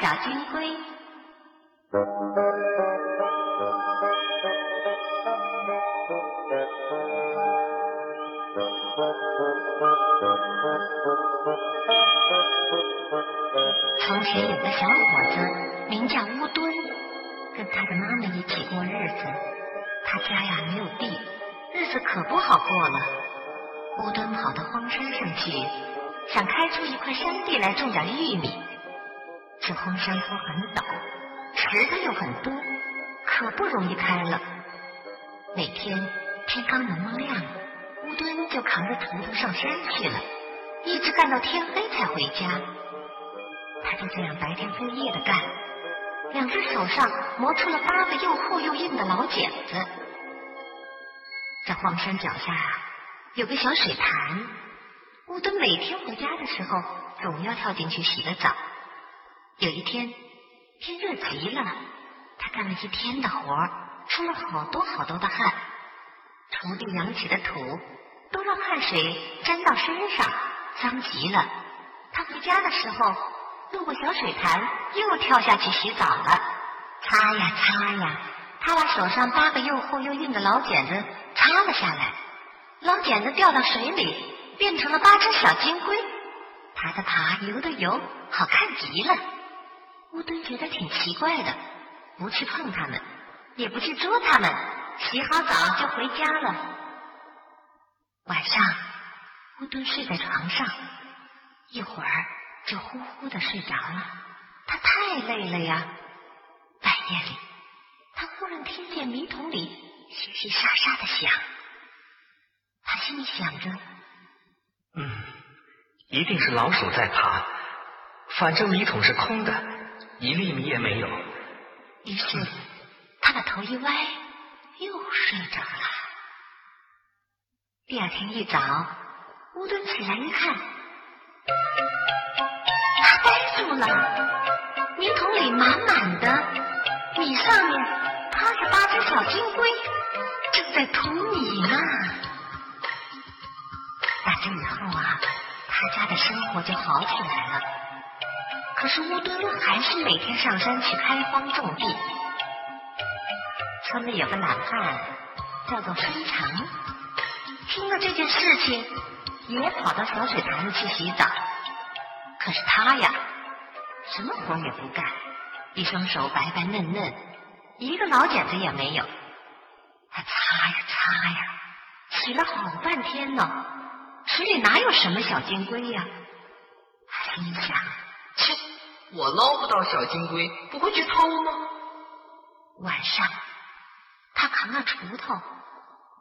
小金龟。从前有个小伙子，名叫乌墩，跟他的妈妈一起过日子。他家呀没有地，日子可不好过了。乌墩跑到荒山上去，想开出一块山地来种点玉米。这荒山坡很陡，石头又很多，可不容易开了。每天天刚蒙蒙亮，乌墩就扛着锄头上山去了，一直干到天黑才回家。他就这样白天黑夜的干，两只手上磨出了八个又厚又硬的老茧子。在荒山脚下啊，有个小水潭，乌墩每天回家的时候总要跳进去洗个澡。有一天天热极了，他干了一天的活，出了好多好多的汗，锄地扬起的土都让汗水沾到身上，脏极了。他回家的时候。路过小水潭，又跳下去洗澡了。擦呀擦呀，他把手上八个又厚又硬的老茧子擦了下来。老茧子掉到水里，变成了八只小金龟，爬的爬，游的游，好看极了。乌墩觉得挺奇怪的，不去碰它们，也不去捉它们，洗好澡就回家了。晚上，乌墩睡在床上，一会儿。就呼呼的睡着了，他太累了呀。半夜里，他忽然听见米桶里淅淅沙沙的响，他心里想着：“嗯，一定是老鼠在爬。反正米桶是空的，一粒米也没有。”于是，他把头一歪，又睡着了。第二天一早，乌墩起来一看。他呆住了，米桶里满满的，米上面趴着八只小金龟，正在吐米呢。打这以后啊，他家的生活就好起来了。可是乌墩还是每天上山去开荒种地。村里有个懒汉，叫做孙长，听了这件事情，也跑到小水塘里去洗澡。可是他呀。什么活也不干，一双手白白嫩嫩，一个老茧子也没有。他擦呀擦呀，洗了好半天呢，水里哪有什么小金龟呀？他心想：切，我捞不到小金龟，不会去偷吗？晚上，他扛了锄头，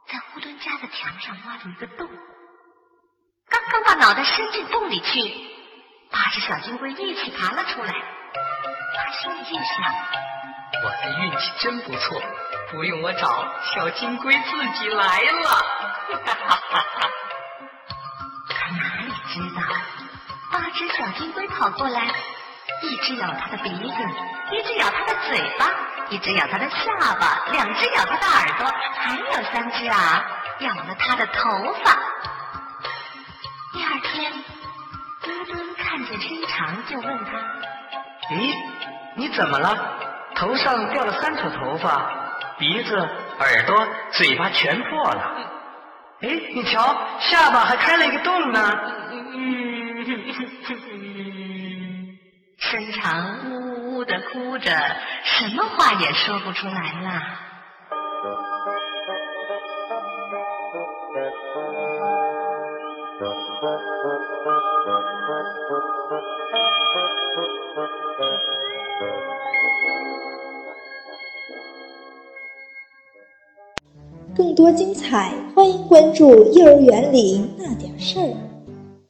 在乌墩家的墙上挖了一个洞，刚刚把脑袋伸进洞里去。八只小金龟一起爬了出来，他心里一想：我的运气真不错，不用我找，小金龟自己来了。哈哈哈哈只小金龟跑过来，一只咬它的鼻子，一只咬它的嘴巴，一只咬它的下巴，两只咬它的耳朵，还有三只啊，咬了他的头发。第二天。看见伸长，就问他：“咦，你怎么了？头上掉了三撮头发，鼻子、耳朵、嘴巴全破了。哎，你瞧，下巴还开了一个洞呢。” 身长呜呜呜的哭着，什么话也说不出来了。更多精彩，欢迎关注《幼儿园里那点事儿》。